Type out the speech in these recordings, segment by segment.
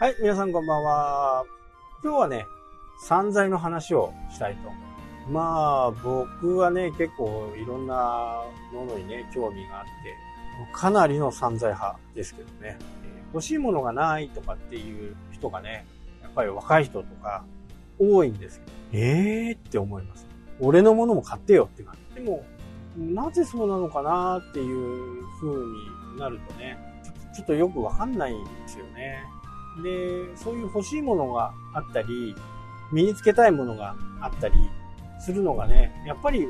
はい、皆さんこんばんは。今日はね、散財の話をしたいと思う。まあ、僕はね、結構いろんなものにね、興味があって、かなりの散財派ですけどね、え欲しいものがないとかっていう人がね、やっぱり若い人とか多いんですけど、えーって思います。俺のものも買ってよって感じ。でも、なぜそうなのかなっていう風になるとね、ちょっとよくわかんないんですよね。で、そういう欲しいものがあったり、身につけたいものがあったりするのがね、やっぱり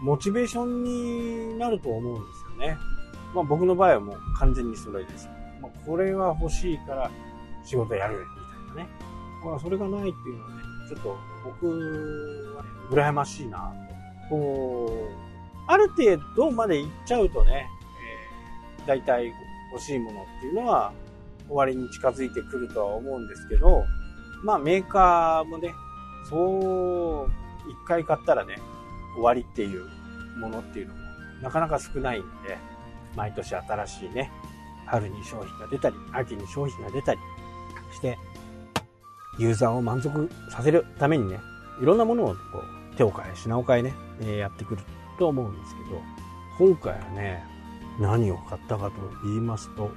モチベーションになると思うんですよね。まあ僕の場合はもう完全にそれです。まあ、これが欲しいから仕事やるみたいなね。まあそれがないっていうのはね、ちょっと僕は、ね、羨ましいなと。こう、ある程度まで行っちゃうとね、えー、大体欲しいものっていうのは終わりに近づいてくるとは思うんですけど、まあメーカーもね、そう、一回買ったらね、終わりっていうものっていうのもなかなか少ないんで、毎年新しいね、春に商品が出たり、秋に商品が出たりして、ユーザーを満足させるためにね、いろんなものをこう手を変え、品を変えね、えやってくると思うんですけど、今回はね、何を買ったかと言いますと、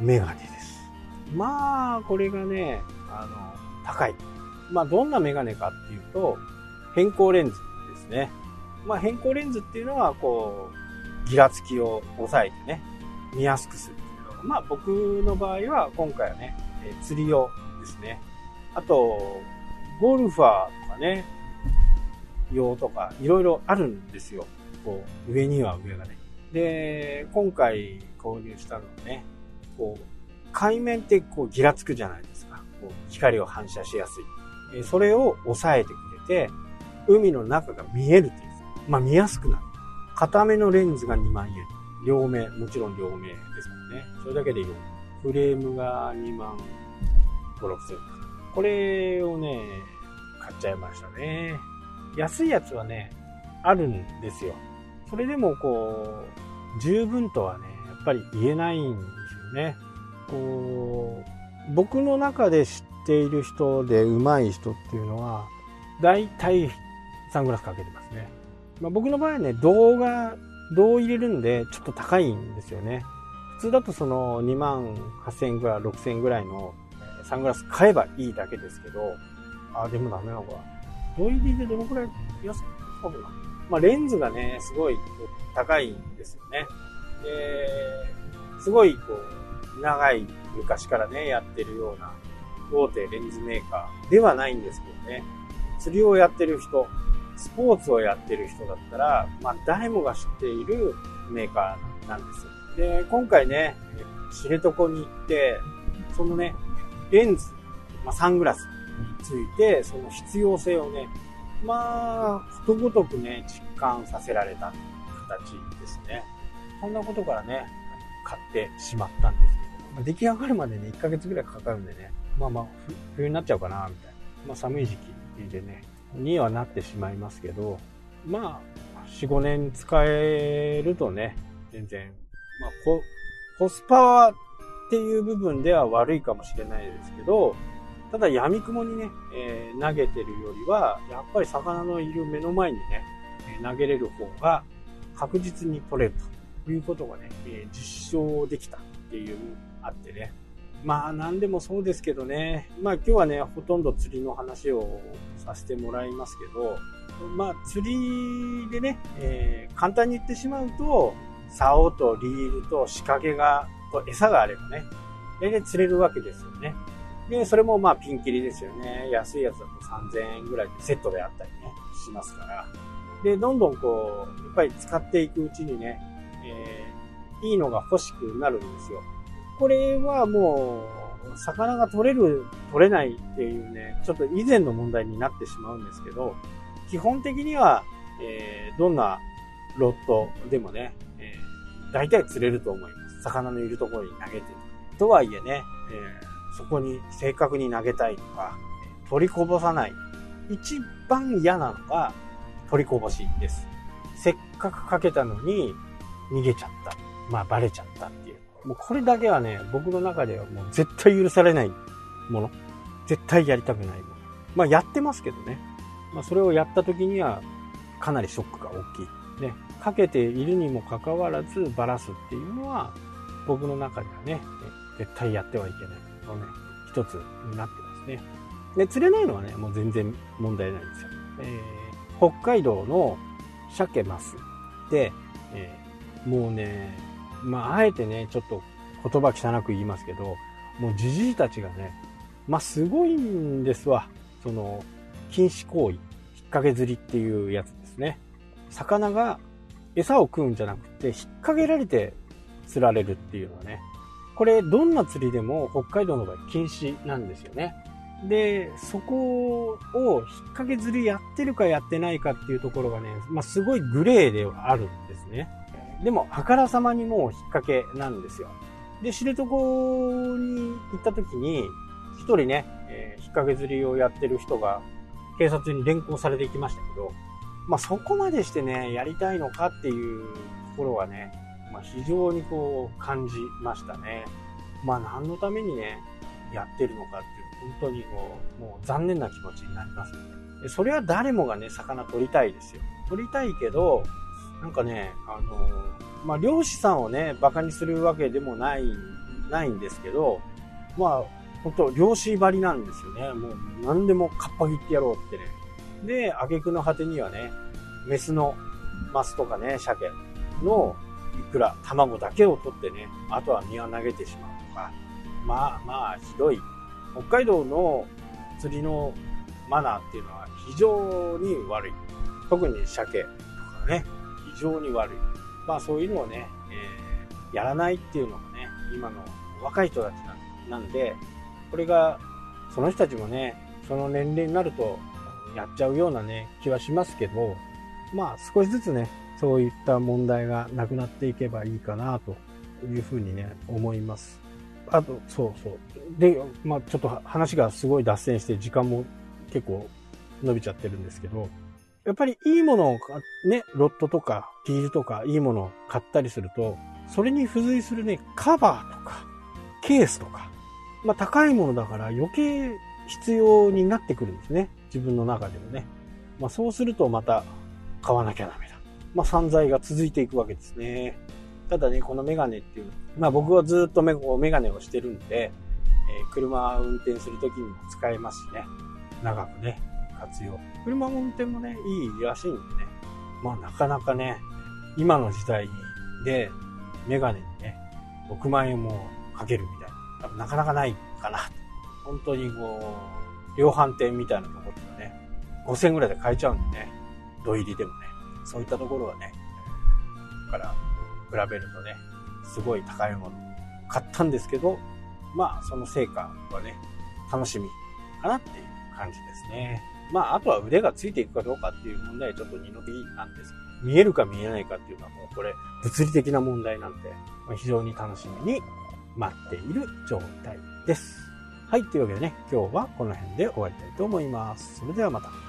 メガネです。まあ、これがね、あの、高い。まあ、どんなメガネかっていうと、変光レンズですね。まあ、変光レンズっていうのは、こう、ギラつきを抑えてね、見やすくするっていうまあ、僕の場合は、今回はね、え釣り用ですね。あと、ゴルファーとかね、用とか、いろいろあるんですよ。こう、上には上がね。で、今回購入したのはね、こう、海面ってこうギラつくじゃないですか。こう光を反射しやすい。それを抑えてくれて、海の中が見えるっていう。まあ見やすくなる。片目のレンズが2万円。両目、もちろん両目ですからね。それだけで4フレームが2万5、6千円。これをね、買っちゃいましたね。安いやつはね、あるんですよ。それでもこう、十分とはね、やっぱり言えないんですよね。こう、僕の中で知っている人で上手い人っていうのは、大体サングラスかけてますね。まあ、僕の場合はね、動画、動を入れるんで、ちょっと高いんですよね。普通だとその2万8000円ぐらい、6000円ぐらいのサングラス買えばいいだけですけど、あ、でもダメなのか。動入りでどのくらい安くかな。まあ、レンズがね、すごい高いんですよね。で、すごいこう、長い昔からね、やってるような大手レンズメーカーではないんですけどね。釣りをやってる人、スポーツをやってる人だったら、まあ誰もが知っているメーカーなんですよ。で、今回ね、知床に行って、そのね、レンズ、まあサングラスについて、その必要性をね、まあ、ことごとくね、実感させられた形ですね。そんなことからね、買ってしまったんです、まあ、出来上がるまでね、1ヶ月ぐらいかかるんでね、まあまあ、冬になっちゃうかな、みたいな。まあ寒い時期でね、にはなってしまいますけど、まあ、4、5年使えるとね、全然、まあ、ココスパっていう部分では悪いかもしれないですけど、ただ闇雲にね、えー投げてるよりは、やっぱり魚のいる目の前にね、え投げれる方が確実に取れるということがね、えー実証できたっていうあってね。まあ何でもそうですけどね、まあ今日はね、ほとんど釣りの話をさせてもらいますけど、まあ釣りでね、えー簡単に言ってしまうと、竿とリールと仕掛けが、と餌があればね、大体釣れるわけですよね。で、それもまあピンキリですよね。安いやつだと3000円ぐらいでセットであったりね、しますから。で、どんどんこう、やっぱり使っていくうちにね、えーいいのが欲しくなるんですよ。これはもう、魚が取れる、取れないっていうね、ちょっと以前の問題になってしまうんですけど、基本的には、えーどんなロットでもね、えー大体釣れると思います。魚のいるところに投げてる。とはいえね、えーそこに正確に投げたいとか、取りこぼさない。一番嫌なのが取りこぼしです。せっかくかけたのに逃げちゃった。まあバレちゃったっていう。もうこれだけはね、僕の中ではもう絶対許されないもの。絶対やりたくないもの。まあやってますけどね。まあそれをやった時にはかなりショックが大きい。ね。かけているにもかかわらずバラすっていうのは僕の中ではね、絶対やってはいけないのね、一つになってますね。で、釣れないのはね、もう全然問題ないんですよ。えー、北海道の鮭マスで、えー、もうね、まあ、あえてね、ちょっと言葉汚く言いますけど、もうじじいたちがね、まあ、すごいんですわ。その、禁止行為、引っ掛け釣りっていうやつですね。魚が餌を食うんじゃなくて、引っ掛けられて釣られるっていうのはね、これどんな釣りでも北海道の場合禁止なんですよね。で、そこを引っ掛け釣りやってるかやってないかっていうところがね、まあ、すごいグレーではあるんですね。でも、あからさまにもう引っ掛けなんですよ。で、知床に行った時に、一人ね、えー、引っ掛け釣りをやってる人が警察に連行されていきましたけど、まあ、そこまでしてね、やりたいのかっていうところはね、まあ、非常にこう感じましたね。まあ、何のためにね、やってるのかっていう、本当にこう、もう残念な気持ちになりますね。それは誰もがね、魚取りたいですよ。取りたいけど、なんかね、あの、まあ、漁師さんをね、馬鹿にするわけでもない、ないんですけど、まあ、本当漁師張りなんですよね。もう何でもかっぱ切ってやろうってね。で、挙句の果てにはね、メスのマスとかね、鮭のいくら卵だけを取ってね、あとは身は投げてしまうとか、まあまあひどい。北海道の釣りのマナーっていうのは非常に悪い。特に鮭とかね、非常に悪い。まあそういうのをね、えー、やらないっていうのがね、今の若い人たちなんで、これが、その人たちもね、その年齢になるとやっちゃうようなね、気はしますけど、まあ少しずつね、そういった問題がなくなっていけばいいかなというふうにね、思います。あと、そうそう。で、まあちょっと話がすごい脱線して時間も結構伸びちゃってるんですけど、やっぱりいいものをね、ロットとかヒールとかいいものを買ったりすると、それに付随するね、カバーとか、ケースとか、まあ高いものだから余計必要になってくるんですね。自分の中でもね。まあそうするとまた買わなきゃダメだ。まあ散財が続いていくわけですね。ただね、このメガネっていうまあ僕はずっとメメガネをしてるんで、えー、車運転するときにも使えますしね。長くね、活用。車の運転もね、いいらしいんでね。まあなかなかね、今の時代でメガネにね、6万円もかけるみたいな。多分なかなかないかな。本当にこう、量販店みたいなところではね、5000円ぐらいで買えちゃうんでね。土入りでもね。そういったところはね、から比べるとね、すごい高いもの買ったんですけど、まあその成果はね、楽しみかなっていう感じですね。まああとは腕がついていくかどうかっていう問題はちょっと二の次なんです、見えるか見えないかっていうのはもうこれ物理的な問題なんで、まあ、非常に楽しみに待っている状態です。はい、というわけでね、今日はこの辺で終わりたいと思います。それではまた。